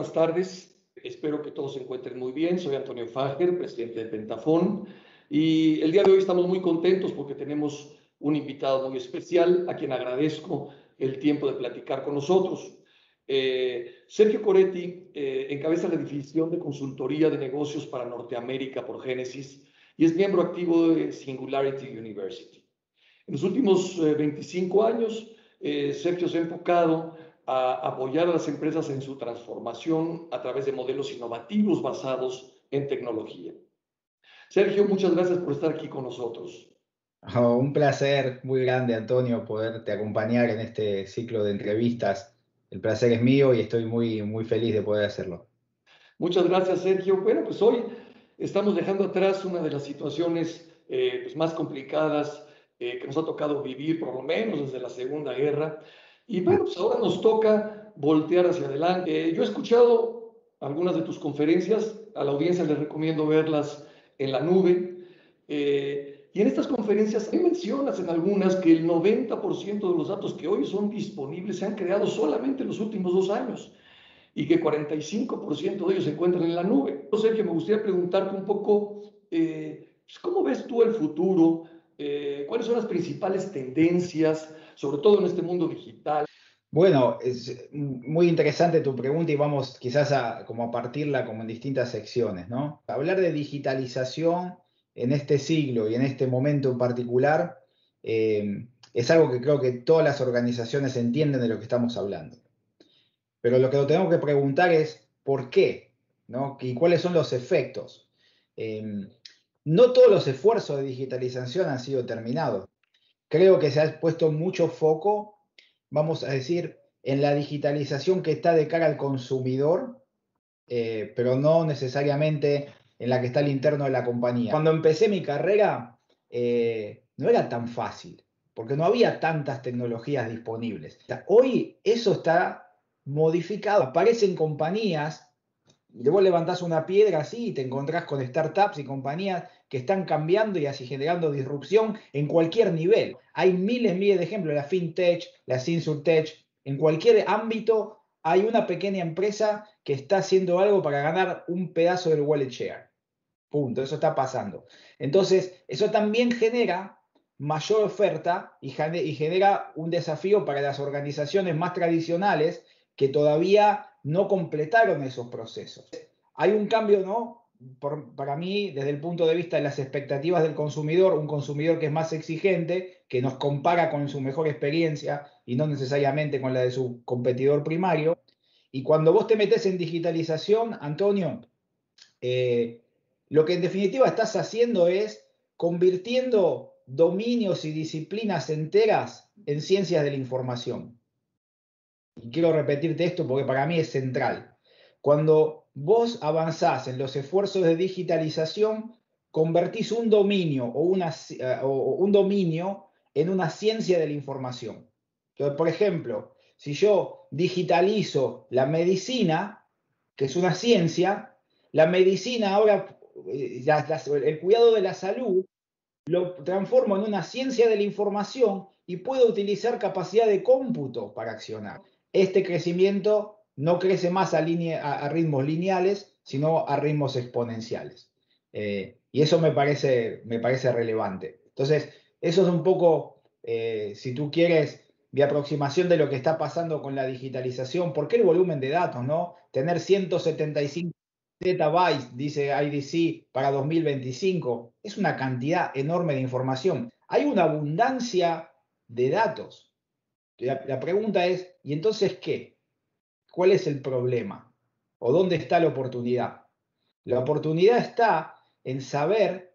buenas tardes. Espero que todos se encuentren muy bien. Soy Antonio Fager, presidente de Pentafón. Y el día de hoy estamos muy contentos porque tenemos un invitado muy especial a quien agradezco el tiempo de platicar con nosotros. Eh, Sergio Coretti eh, encabeza la división de consultoría de negocios para Norteamérica por Génesis y es miembro activo de Singularity University. En los últimos 25 eh, años, Sergio se ha enfocado a apoyar a las empresas en su transformación a través de modelos innovativos basados en tecnología. Sergio, muchas gracias por estar aquí con nosotros. Oh, un placer muy grande, Antonio, poderte acompañar en este ciclo de entrevistas. El placer es mío y estoy muy, muy feliz de poder hacerlo. Muchas gracias, Sergio. Bueno, pues hoy estamos dejando atrás una de las situaciones eh, pues más complicadas eh, que nos ha tocado vivir, por lo menos desde la Segunda Guerra. Y bueno, pues ahora nos toca voltear hacia adelante. Eh, yo he escuchado algunas de tus conferencias, a la audiencia les recomiendo verlas en la nube. Y en estas conferencias mencionas en algunas que el 90% de los datos que hoy son disponibles se han creado solamente en los últimos dos años y que 45% de ellos se encuentran en la nube. que me gustaría preguntarte un poco, eh, pues, ¿cómo ves tú el futuro? Eh, ¿Cuáles son las principales tendencias, sobre todo en este mundo digital? Bueno, es muy interesante tu pregunta y vamos quizás a, como a partirla como en distintas secciones, ¿no? Hablar de digitalización en este siglo y en este momento en particular, eh, es algo que creo que todas las organizaciones entienden de lo que estamos hablando. Pero lo que tenemos que preguntar es por qué, ¿no? Y cuáles son los efectos. Eh, no todos los esfuerzos de digitalización han sido terminados. Creo que se ha puesto mucho foco, vamos a decir, en la digitalización que está de cara al consumidor, eh, pero no necesariamente en la que está el interno de la compañía. Cuando empecé mi carrera, eh, no era tan fácil, porque no había tantas tecnologías disponibles. Hoy eso está modificado. Aparecen compañías, y luego levantás una piedra así y te encontrás con startups y compañías que están cambiando y así generando disrupción en cualquier nivel. Hay miles, miles de ejemplos, la FinTech, la SinsurTech, en cualquier ámbito hay una pequeña empresa que está haciendo algo para ganar un pedazo del wallet share. Punto, eso está pasando. Entonces, eso también genera mayor oferta y, genera un desafío para las organizaciones más tradicionales que todavía no completaron esos procesos. Hay un cambio, ¿no? para mí, desde el punto de vista de las expectativas del consumidor, un consumidor que es más exigente, que nos compara con su mejor experiencia y no necesariamente con la de su competidor primario. Y cuando vos te metes en digitalización, Antonio, eh, lo que en definitiva estás haciendo es convirtiendo dominios y disciplinas enteras en ciencias de la información. Y quiero repetirte esto porque para mí es central. Cuando vos avanzás en los esfuerzos de digitalización, convertís un dominio o, una, eh, o un dominio en una ciencia de la información. Entonces, por ejemplo, si yo digitalizo la medicina, que es una ciencia, la medicina ahora eh, el cuidado de la salud lo transformo en una ciencia de la información y puedo utilizar capacidad de cómputo para accionar. Este crecimiento no crece más a, ritmos lineales, sino a ritmos exponenciales. Eh, y eso me parece, relevante. Entonces, eso es un poco, eh, si tú quieres, mi aproximación de lo que está pasando con la digitalización. ¿Por qué el volumen de datos? ¿no? Tener 175 zettabytes, dice IDC, para 2025, es una cantidad enorme de información. Hay una abundancia de datos. La, pregunta es, ¿y entonces qué? ¿Cuál es el problema? ¿O dónde está la oportunidad? La oportunidad está en saber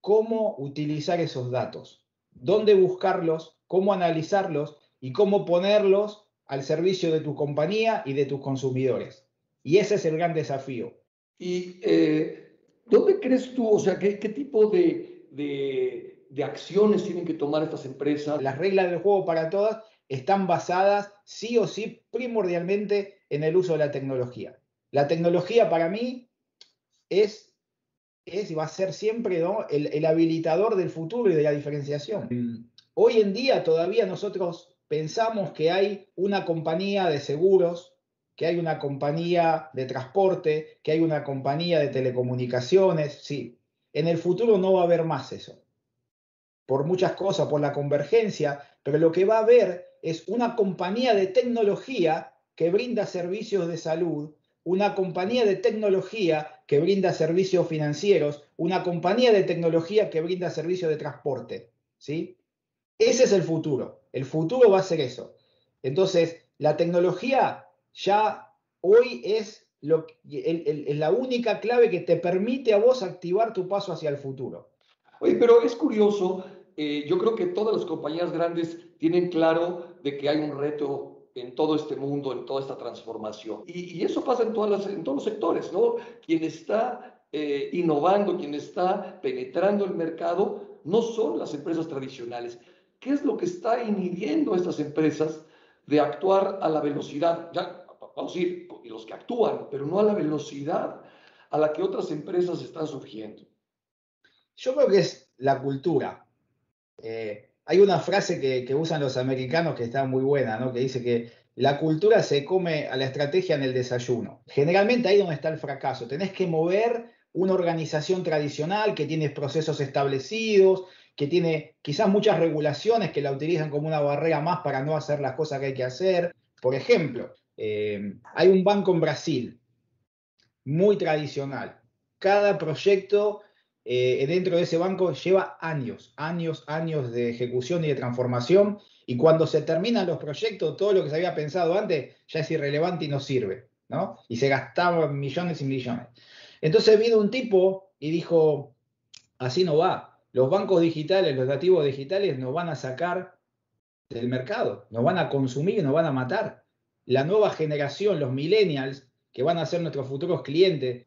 cómo utilizar esos datos, dónde buscarlos, cómo analizarlos y cómo ponerlos al servicio de tu compañía y de tus consumidores. Y ese es el gran desafío. ¿Y eh, dónde crees tú, o sea, qué, tipo de, de, acciones tienen que tomar estas empresas? Las reglas del juego para todas están basadas sí o sí primordialmente en el uso de la tecnología. La tecnología para mí es, es y va a ser siempre ¿no? el, el habilitador del futuro y de la diferenciación. Hoy en día todavía nosotros pensamos que hay una compañía de seguros que hay una compañía de transporte, que hay una compañía de telecomunicaciones, sí. En el futuro no va a haber más eso, por muchas cosas, por la convergencia, pero lo que va a haber es una compañía de tecnología que brinda servicios de salud, una compañía de tecnología que brinda servicios financieros, una compañía de tecnología que brinda servicios de transporte, ¿sí? Ese es el futuro. El futuro va a ser eso. Entonces, la tecnología ya hoy es, la única clave que te permite a vos activar tu paso hacia el futuro. Oye, pero es curioso, eh, yo creo que todas las compañías grandes tienen claro de que hay un reto en todo este mundo, en toda esta transformación. Y, eso pasa en, todas las, en todos los sectores, ¿no? Quien está eh, innovando, quien está penetrando el mercado, no son las empresas tradicionales. ¿Qué es lo que está inhibiendo a estas empresas de actuar a la velocidad? Ya, vamos a decir, los que actúan, pero no a la velocidad a la que otras empresas están surgiendo. Yo creo que es la cultura. Eh, hay una frase que, usan los americanos que está muy buena, que dice que la cultura se come a la estrategia en el desayuno. Generalmente ahí donde está el fracaso. Tenés que mover una organización tradicional que tiene procesos establecidos, que tiene quizás muchas regulaciones que la utilizan como una barrera más para no hacer las cosas que hay que hacer. Por ejemplo, eh, hay un banco en Brasil muy tradicional. Cada proyecto eh, dentro de ese banco lleva años, años, años de ejecución y de transformación. Y cuando se terminan los proyectos, todo lo que se había pensado antes ya es irrelevante y no sirve. ¿no? Y se gastaban millones y millones. Entonces vino un tipo y dijo, así no va los bancos digitales, los nativos digitales nos van a sacar del mercado, nos van a consumir, nos van a matar. La nueva generación, los millennials, que van a ser nuestros futuros clientes,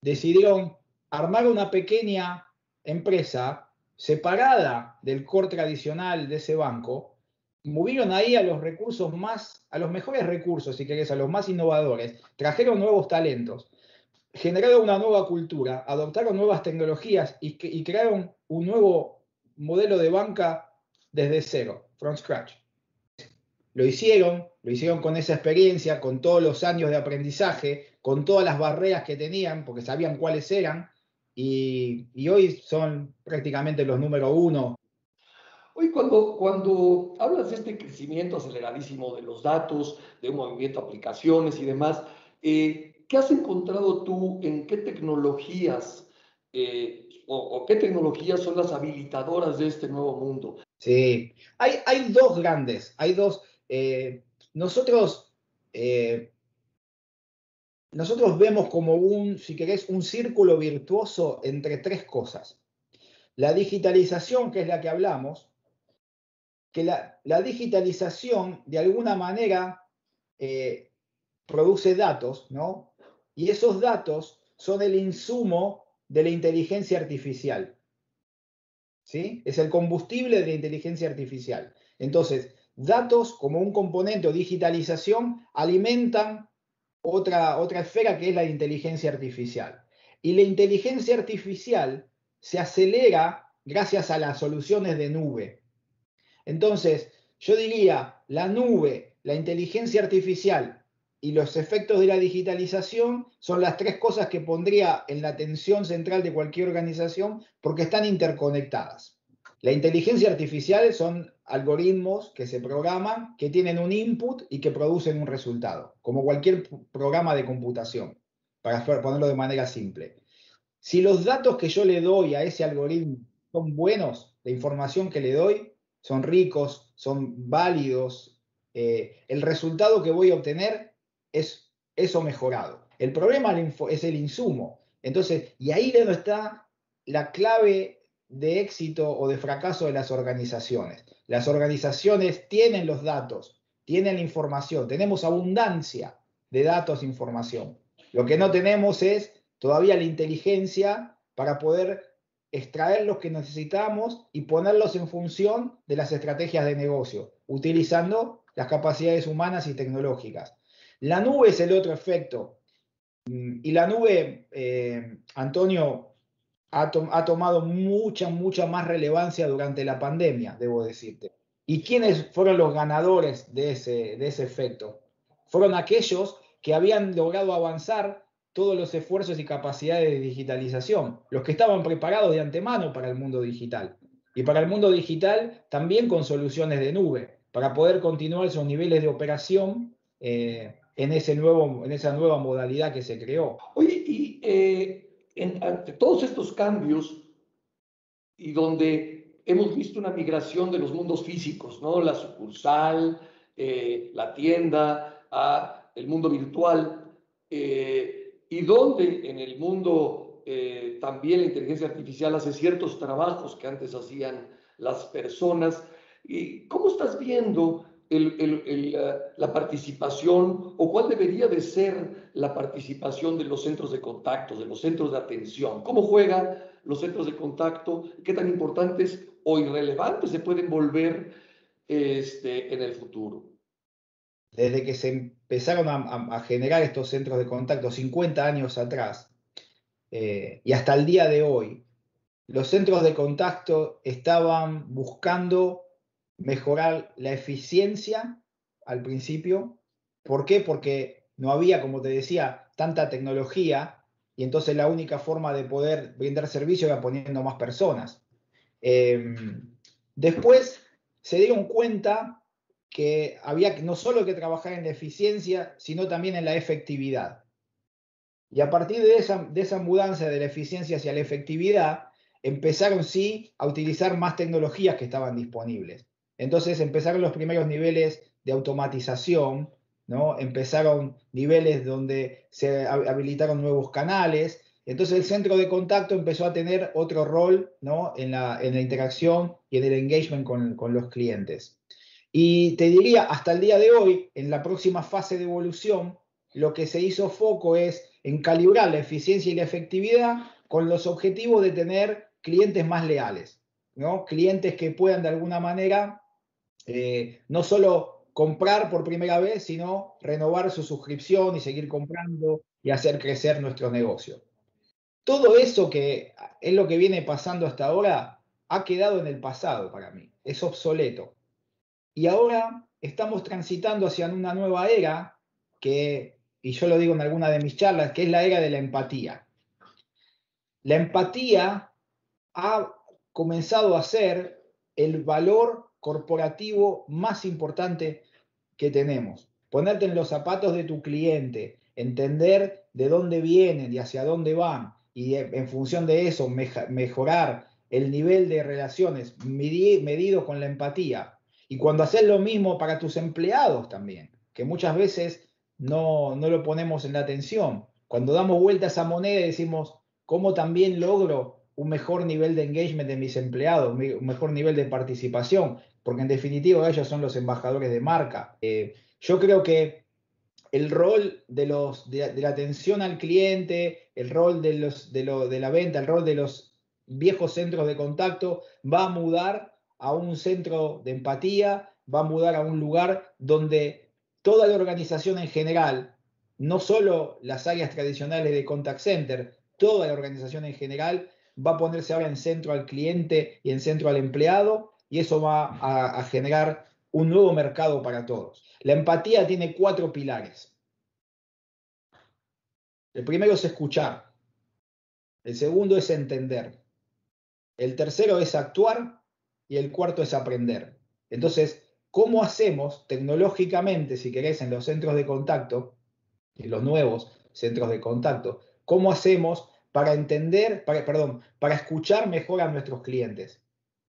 decidieron armar una pequeña empresa separada del core tradicional de ese banco, movieron ahí a los recursos más, a los mejores recursos, si querés, a los más innovadores, trajeron nuevos talentos generaron una nueva cultura, adoptaron nuevas tecnologías y, crearon un nuevo modelo de banca desde cero, from scratch. Lo hicieron, lo hicieron con esa experiencia, con todos los años de aprendizaje, con todas las barreras que tenían, porque sabían cuáles eran, y, hoy son prácticamente los número uno. Hoy cuando, cuando hablas de este crecimiento aceleradísimo de los datos, de un movimiento de aplicaciones y demás, eh, ¿Qué has encontrado tú en qué tecnologías eh, o, qué tecnologías son las habilitadoras de este nuevo mundo? Sí, hay, hay dos grandes, hay dos. Eh, nosotros, eh, nosotros vemos como un, si querés, un círculo virtuoso entre tres cosas. La digitalización, que es la que hablamos, que la, digitalización de alguna manera produce datos, ¿no? Y esos datos son el insumo de la inteligencia artificial. ¿Sí? Es el combustible de la inteligencia artificial. Entonces, datos como un componente o digitalización alimentan otra, otra esfera que es la inteligencia artificial. Y la inteligencia artificial se acelera gracias a las soluciones de nube. Entonces, yo diría, la nube, la inteligencia artificial y los efectos de la digitalización son las tres cosas que pondría en la atención central de cualquier organización porque están interconectadas. La inteligencia artificial son algoritmos que se programan, que tienen un input y que producen un resultado, como cualquier programa de computación, para ponerlo de manera simple. Si los datos que yo le doy a ese algoritmo son buenos, la información que le doy son ricos, son válidos, eh, el resultado que voy a obtener es eso mejorado. El problema es el insumo. Entonces, y ahí está la clave de éxito o de fracaso de las organizaciones. Las organizaciones tienen los datos, tienen la información, tenemos abundancia de datos e información. Lo que no tenemos es todavía la inteligencia para poder extraer los que necesitamos y ponerlos en función de las estrategias de negocio, utilizando las capacidades humanas y tecnológicas. La nube es el otro efecto. Mm, y la nube, eh, Antonio, ha, tomado mucha, mucha más relevancia durante la pandemia, debo decirte. ¿Y quiénes fueron los ganadores de ese, efecto? fueron aquellos que habían logrado avanzar todos los esfuerzos y capacidades de digitalización, los que estaban preparados de antemano para el mundo digital. Y para el mundo digital también con soluciones de nube, para poder continuar esos niveles de operación eh, en, ese nuevo, en esa nueva modalidad que se creó. Oye, y eh, ante todos estos cambios, y donde hemos visto una migración de los mundos físicos, ¿no? La sucursal, eh, la tienda, a el mundo virtual, y donde en el mundo también la inteligencia artificial hace ciertos trabajos que antes hacían las personas. ¿Y ¿Cómo estás viendo la participación o cuál debería de ser la participación de los centros de contacto, de los centros de atención? ¿Cómo juegan los centros de contacto? ¿Qué tan importantes o irrelevantes se pueden volver este, en el futuro? Desde que se empezaron a, generar estos centros de contacto 50 años atrás eh, y hasta el día de hoy, los centros de contacto estaban buscando mejorar la eficiencia al principio. ¿Por qué? Porque no había, como te decía, tanta tecnología y entonces la única forma de poder brindar servicio era poniendo más personas. Em, después se dieron cuenta que había no solo que trabajar en la eficiencia, sino también en la efectividad. Y a partir de esa, de esa mudanza de la eficiencia hacia la efectividad, empezaron sí a utilizar más tecnologías que estaban disponibles. Entonces empezaron los primeros niveles de automatización, ¿no? Empezaron niveles donde se habilitaron nuevos canales. Entonces el centro de contacto empezó a tener otro rol ¿no? en, la, en la interacción y en el engagement con, con los clientes. Y te diría, hasta el día de hoy, en la próxima fase de evolución, lo que se hizo foco es en calibrar la eficiencia y la efectividad con los objetivos de tener clientes más leales, ¿no? clientes que puedan de alguna manera eh, no solo comprar por primera vez, sino renovar su suscripción y seguir comprando y hacer crecer nuestro negocio. Todo eso que es lo que viene pasando hasta ahora ha quedado en el pasado para mí, es obsoleto. Y ahora estamos transitando hacia una nueva era que, y yo lo digo en alguna de mis charlas, que es la era de la empatía. La empatía ha comenzado a ser el valor corporativo más importante que tenemos. Ponerte en los zapatos de tu cliente, entender de dónde vienen y hacia dónde van y en función de eso mejorar el nivel de relaciones medido con la empatía. Y cuando haces lo mismo para tus empleados también, que muchas veces no, no lo ponemos en la atención. Cuando damos vuelta a esa moneda y decimos, ¿cómo también logro un mejor nivel de engagement de mis empleados, un mejor nivel de participación? porque en definitiva ellos son los embajadores de marca. Eh, yo creo que el rol de, los, de, la atención al cliente, el rol de, los, de, lo, de la venta, el rol de los viejos centros de contacto va a mudar a un centro de empatía, va a mudar a un lugar donde toda la organización en general, no solo las áreas tradicionales de contact center, toda la organización en general va a ponerse ahora en centro al cliente y en centro al empleado y eso va a, generar un nuevo mercado para todos. La empatía tiene cuatro pilares. El primero es escuchar. El segundo es entender. El tercero es actuar y el cuarto es aprender. Entonces, ¿cómo hacemos tecnológicamente, si querés, en los centros de contacto, en los nuevos centros de contacto, cómo hacemos para entender, perdón, para escuchar mejor a nuestros clientes?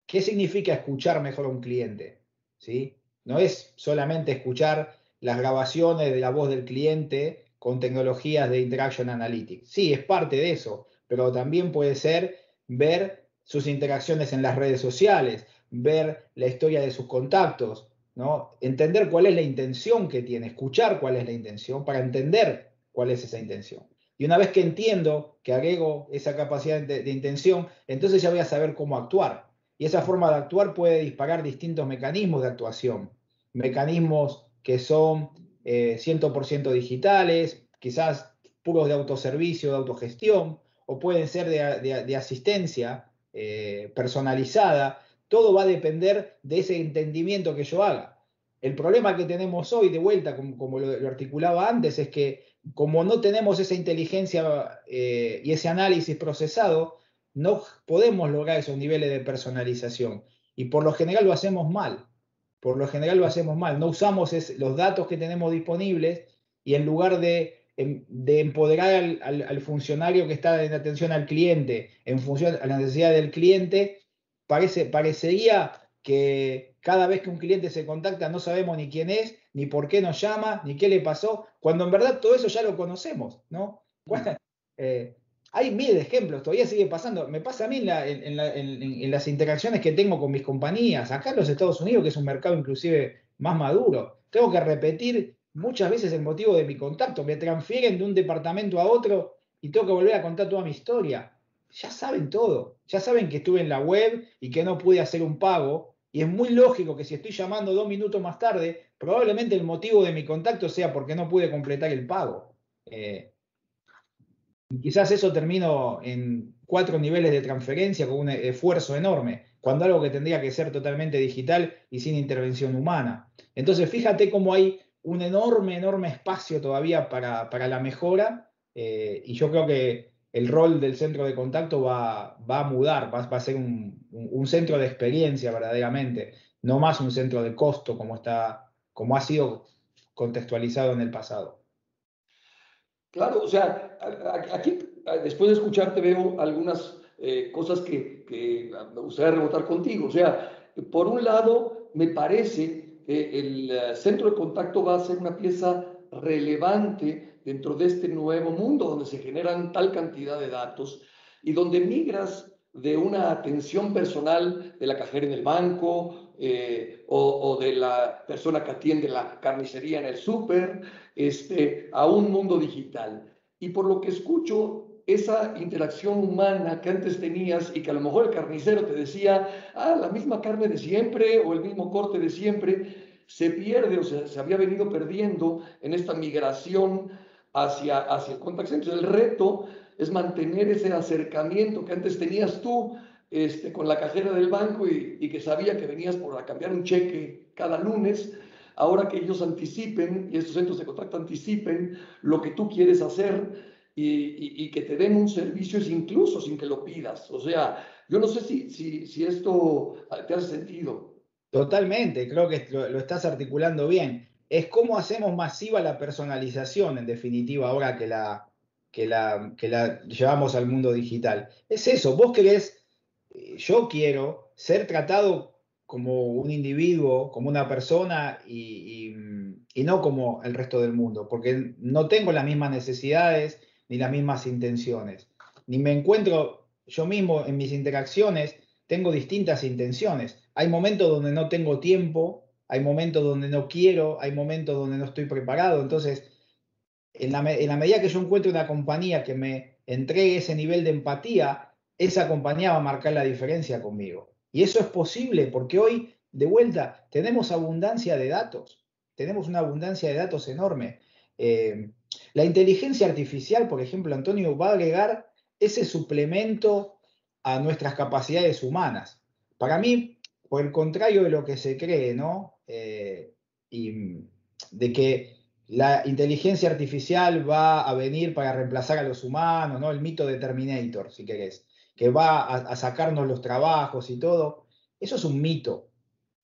¿Qué significa escuchar mejor a un cliente? ¿Sí? No es solamente escuchar las grabaciones de la voz del cliente con tecnologías de Interaction Analytics. Sí, es parte de eso, pero también puede ser ver sus interacciones en las redes sociales, ver la historia de sus contactos, ¿no? Entender cuál es la intención que tiene, escuchar cuál es la intención para entender cuál es esa intención. Y una vez que entiendo, que agrego esa capacidad de, intención, entonces ya voy a saber cómo actuar. Y esa forma de actuar puede disparar distintos mecanismos de actuación. Mecanismos que son 100% eh, digitales, quizás puros de autoservicio, de autogestión, o pueden ser de, asistencia eh, personalizada. Todo va a depender de ese entendimiento que yo haga. El problema que tenemos hoy, de vuelta, como, lo, articulaba antes, es que como no tenemos esa inteligencia eh, y ese análisis procesado, no podemos lograr esos niveles de personalización. Y por lo general lo hacemos mal. Por lo general lo hacemos mal. No usamos los datos que tenemos disponibles y en lugar de, em, empoderar al, funcionario que está en atención al cliente en función a la necesidad del cliente, parece, parecería que cada vez que un cliente se contacta no sabemos ni quién es, ni por qué nos llama, ni qué le pasó, cuando en verdad todo eso ya lo conocemos, ¿no? Eh, hay mil ejemplos, todavía sigue pasando. Me pasa a mí en, las interacciones que tengo con mis compañías, acá en los Estados Unidos, que es un mercado inclusive más maduro. Tengo que repetir muchas veces el motivo de mi contacto. Me transfieren de un departamento a otro y tengo que volver a contar toda mi historia. Ya saben todo. Ya saben que estuve en la web y que no pude hacer un pago. Y es muy lógico que si estoy llamando dos minutos más tarde, probablemente el motivo de mi contacto sea porque no pude completar el pago. Eh, y quizás eso termino en cuatro niveles de transferencia con un esfuerzo enorme, cuando algo que tendría que ser totalmente digital y sin intervención humana. Entonces, fíjate cómo hay un enorme, enorme espacio todavía para, la mejora eh, y yo creo que el rol del centro de contacto va, a mudar, va, a ser un, un, centro de experiencia verdaderamente, no más un centro de costo como, está, como ha sido contextualizado en el pasado. Claro, o sea, aquí después de escucharte veo algunas eh, cosas que, me gustaría rebotar contigo. O sea, por un lado, me parece que el eh, centro de contacto va a ser una pieza relevante dentro de este nuevo mundo donde se generan tal cantidad de datos y donde migras de una atención personal de la cajera en el banco eh, o, de la persona que atiende la carnicería en el súper este, a un mundo digital. Y por lo que escucho, esa interacción humana que antes tenías y que a lo mejor el carnicero te decía, ah, la misma carne de siempre o el mismo corte de siempre, se pierde o se, se había venido perdiendo en esta migración hacia, hacia el contact center. El reto es mantener ese acercamiento que antes tenías tú este, con la cajera del banco y, que sabía que venías por cambiar un cheque cada lunes. Ahora que ellos anticipen y estos centros de contacto anticipen lo que tú quieres hacer y, que te den un servicio incluso sin que lo pidas. O sea, yo no sé si, si, esto te hace sentido. Totalmente, creo que lo, estás articulando bien. Es cómo hacemos masiva la personalización, en definitiva, ahora que la, que la, que la llevamos al mundo digital. Es eso, vos querés, eh, yo quiero ser tratado como un individuo, como una persona y, no como el resto del mundo, porque no tengo las mismas necesidades ni las mismas intenciones, ni me encuentro yo mismo en mis interacciones, tengo distintas intenciones. Hay momentos donde no tengo tiempo, hay momentos donde no quiero, hay momentos donde no estoy preparado, entonces en la, medida que yo encuentre una compañía que me entregue ese nivel de empatía, esa compañía va a marcar la diferencia conmigo. Y eso es posible porque hoy, de vuelta, tenemos abundancia de datos. Tenemos una abundancia de datos enorme. Eh, la inteligencia artificial, por ejemplo, Antonio, va a agregar ese suplemento a nuestras capacidades humanas. Para mí, por el contrario de lo que se cree, ¿no? Eh, y de que la inteligencia artificial va a venir para reemplazar a los humanos, ¿no? El mito de Terminator, si querés, que va a, sacarnos los trabajos y todo. Eso es un mito.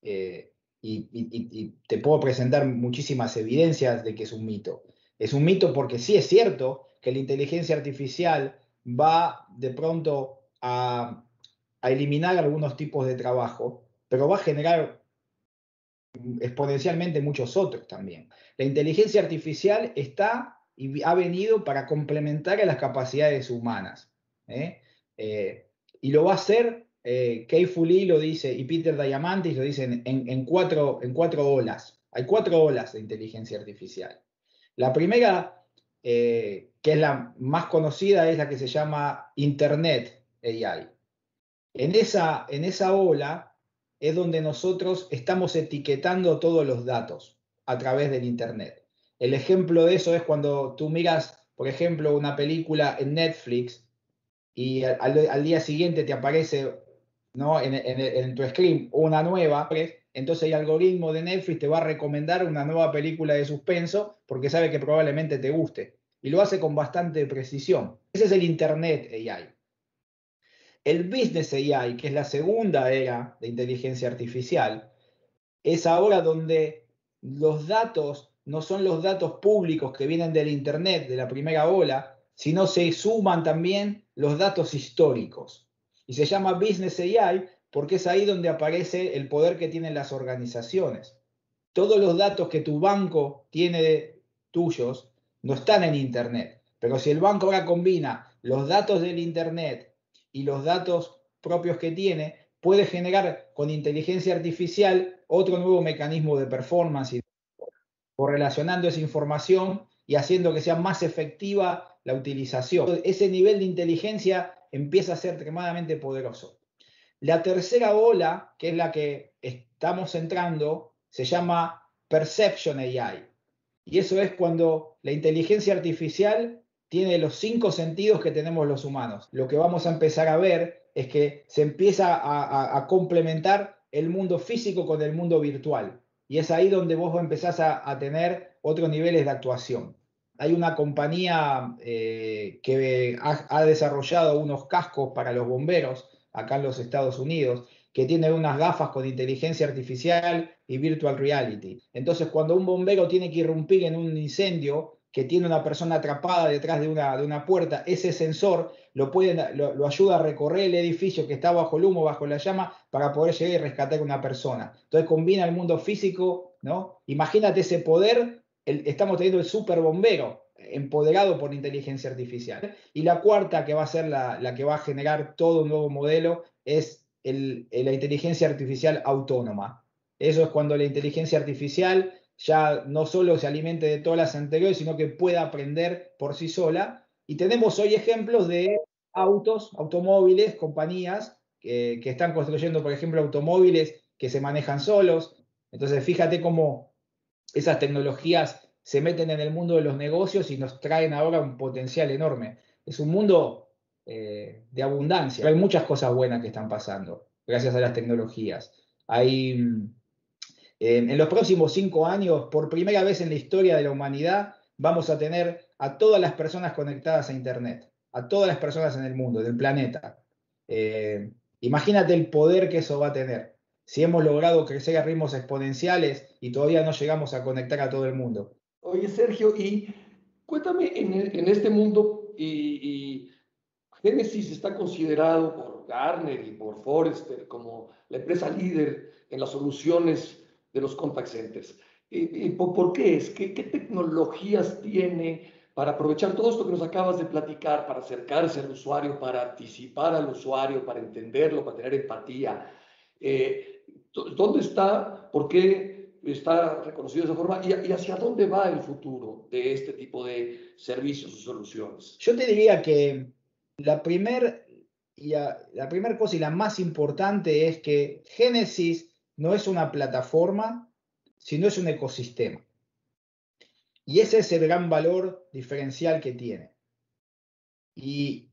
Eh, y, te puedo presentar muchísimas evidencias de que es un mito. Es un mito porque sí es cierto que la inteligencia artificial va de pronto a eliminar algunos tipos de trabajo, pero va a generar exponencialmente muchos otros también. La inteligencia artificial está y ha venido para complementar a las capacidades humanas. ¿eh? Eh, y lo va a hacer, eh, Kei Fu lo dice y Peter Diamantis lo dicen en, cuatro, en cuatro olas. Hay cuatro olas de inteligencia artificial. La primera, que es la más conocida, es la que se llama Internet AI. En esa, en esa ola es donde nosotros estamos etiquetando todos los datos a través del Internet. El ejemplo de eso es cuando tú miras, por ejemplo, una película en Netflix y al, día siguiente te aparece ¿no? en, tu screen una nueva, entonces el algoritmo de Netflix te va a recomendar una nueva película de suspenso porque sabe que probablemente te guste. Y lo hace con bastante precisión. Ese es el Internet AI. El Business AI, que es la segunda era de inteligencia artificial, es ahora donde los datos no son los datos públicos que vienen del Internet, de la primera ola, sino se suman también los datos históricos. Y se llama Business AI porque es ahí donde aparece el poder que tienen las organizaciones. Todos los datos que tu banco tiene tuyos no están en Internet, pero si el banco ahora combina los datos del Internet y los datos propios que tiene, puede generar con inteligencia artificial otro nuevo mecanismo de performance correlacionando esa información y haciendo que sea más efectiva la utilización. Ese nivel de inteligencia empieza a ser extremadamente poderoso. La tercera ola, que es la que estamos entrando, se llama Perception AI. Y eso es cuando la inteligencia artificial tiene los cinco sentidos que tenemos los humanos. Lo que vamos a empezar a ver es que se empieza a, complementar el mundo físico con el mundo virtual. Y es ahí donde vos empezás a, tener otros niveles de actuación. Hay una compañía eh, que ha desarrollado unos cascos para los bomberos acá en los Estados Unidos, que tiene unas gafas con inteligencia artificial y virtual reality. Entonces, cuando un bombero tiene que irrumpir en un incendio que tiene una persona atrapada detrás de una, de una puerta, ese sensor lo, puede, lo, ayuda a recorrer el edificio que está bajo el humo, bajo la llama, para poder llegar y rescatar a una persona. Entonces combina el mundo físico, ¿no? Imagínate ese poder, estamos teniendo el super bombero, empoderado por inteligencia artificial. Y la cuarta, que va a ser la, que va a generar todo un nuevo modelo, es la inteligencia artificial autónoma. Eso es cuando la inteligencia artificial ya no solo se alimente de todas las anteriores, sino que pueda aprender por sí sola. Y tenemos hoy ejemplos de autos, automóviles, compañías que, que están construyendo, por ejemplo, automóviles que se manejan solos. Entonces, fíjate cómo esas tecnologías se meten en el mundo de los negocios y nos traen ahora un potencial enorme. Es un mundo eh, de abundancia. Hay muchas cosas buenas que están pasando gracias a las tecnologías. Hay, mm, en los próximos cinco años, por primera vez en la historia de la humanidad, vamos a tener a todas las personas conectadas a Internet, a todas las personas en el mundo, del planeta. Eh, imagínate el poder que eso va a tener. Si hemos logrado crecer a ritmos exponenciales y todavía no llegamos a conectar a todo el mundo. Oye, Sergio, y cuéntame, en, este mundo, y, Genesis está considerado por Garner y por Forrester como la empresa líder en las soluciones de los contact centers. ¿Y, por, qué es? ¿Qué, tecnologías tiene para aprovechar todo esto que nos acabas de platicar, para acercarse al usuario, para anticipar al usuario, para entenderlo, para tener empatía? Eh, ¿Dónde está? ¿Por qué está reconocido de esa forma y, hacia dónde va el futuro de este tipo de servicios o soluciones. Yo te diría que la primera la primer cosa y la más importante es que Genesis no es una plataforma, sino es un ecosistema. Y ese es el gran valor diferencial que tiene. Y,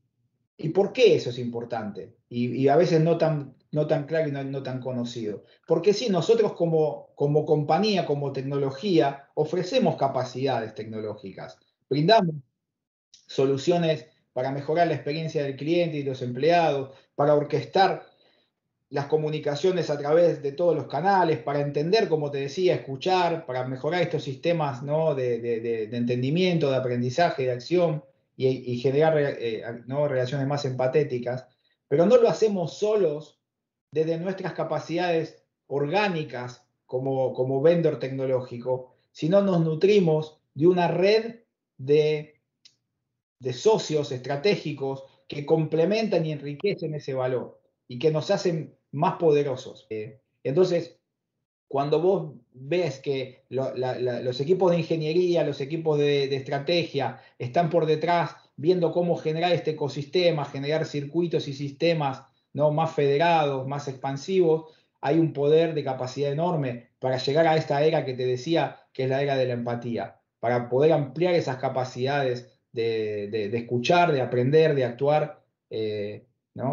por qué eso es importante? Y, y, a veces no tan no tan claro y no, tan conocido. Porque sí, nosotros como, como compañía, como tecnología, ofrecemos capacidades tecnológicas, brindamos soluciones para mejorar la experiencia del cliente y los empleados, para orquestar las comunicaciones a través de todos los canales, para entender, como te decía, escuchar, para mejorar estos sistemas ¿no? de, entendimiento, de aprendizaje, de acción y, generar eh, relaciones más empatéticas. Pero no lo hacemos solos desde nuestras capacidades orgánicas como, como vendor tecnológico, sino nos nutrimos de una red de, de socios estratégicos que complementan y enriquecen ese valor y que nos hacen más poderosos. Eh, entonces, cuando vos ves que los equipos de ingeniería, los equipos de, de, estrategia están por detrás viendo cómo generar este ecosistema, generar circuitos y sistemas ¿no? más federados, más expansivos, hay un poder de capacidad enorme para llegar a esta era que te decía, que es la era de la empatía, para poder ampliar esas capacidades de, escuchar, de aprender, de actuar eh,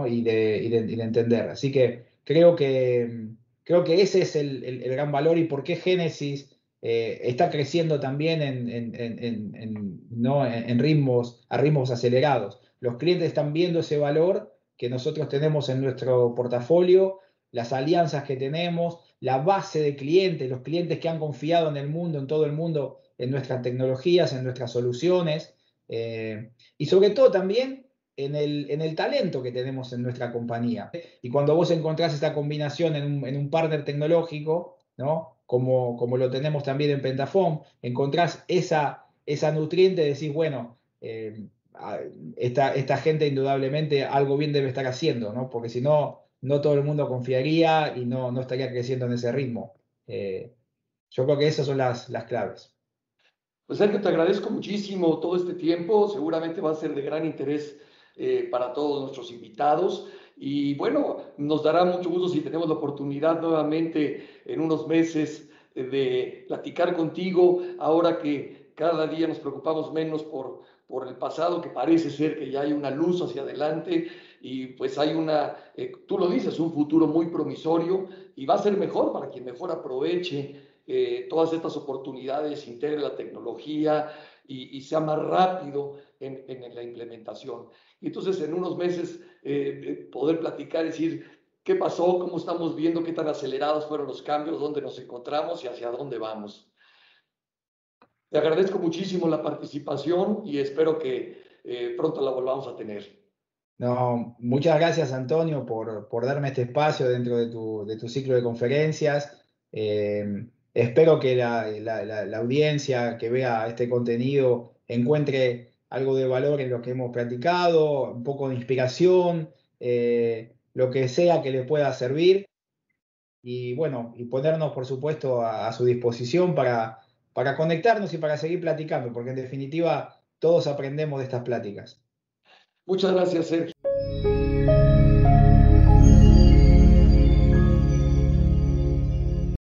y, de, entender. Así que creo que, creo que ese es el, gran valor y por qué Génesis eh, está creciendo también en, ¿no? en, ritmos, a ritmos acelerados. Los clientes están viendo ese valor que nosotros tenemos en nuestro portafolio, las alianzas que tenemos, la base de clientes, los clientes que han confiado en el mundo, en todo el mundo, en nuestras tecnologías, en nuestras soluciones, eh, y sobre todo también en el, en el, talento que tenemos en nuestra compañía. Y cuando vos encontrás esta combinación en un, en un partner tecnológico, ¿no? como, como lo tenemos también en Pentafon, encontrás esa, esa nutriente, decís, bueno, eh, esta, esta gente indudablemente algo bien debe estar haciendo, ¿no? porque si no, no todo el mundo confiaría y no, no estaría creciendo en ese ritmo. Eh, yo creo que esas son las, las claves. Pues Sergio, te agradezco muchísimo todo este tiempo. Seguramente va a ser de gran interés eh, para todos nuestros invitados. Y bueno, nos dará mucho gusto si tenemos la oportunidad nuevamente en unos meses de platicar contigo, ahora que cada día nos preocupamos menos por, por el pasado, que parece ser que ya hay una luz hacia adelante y pues hay una, eh, tú lo dices, un futuro muy promisorio y va a ser mejor para quien mejor aproveche eh, todas estas oportunidades, integre la tecnología y, sea más rápido en, la implementación. Y entonces en unos meses eh, poder platicar y decir qué pasó, cómo estamos viendo, qué tan acelerados fueron los cambios, dónde nos encontramos y hacia dónde vamos. Te agradezco muchísimo la participación y espero que pronto la volvamos a tener. No, muchas gracias Antonio por, por darme este espacio dentro de tu, de tu ciclo de conferencias. Eh, espero que la, la, la, audiencia que vea este contenido encuentre algo de valor en lo que hemos platicado, un poco de inspiración, eh, lo que sea que le pueda servir. Y bueno, y ponernos por supuesto a, a su disposición para, para conectarnos y para seguir platicando, porque en definitiva todos aprendemos de estas pláticas. Muchas gracias, Sergio.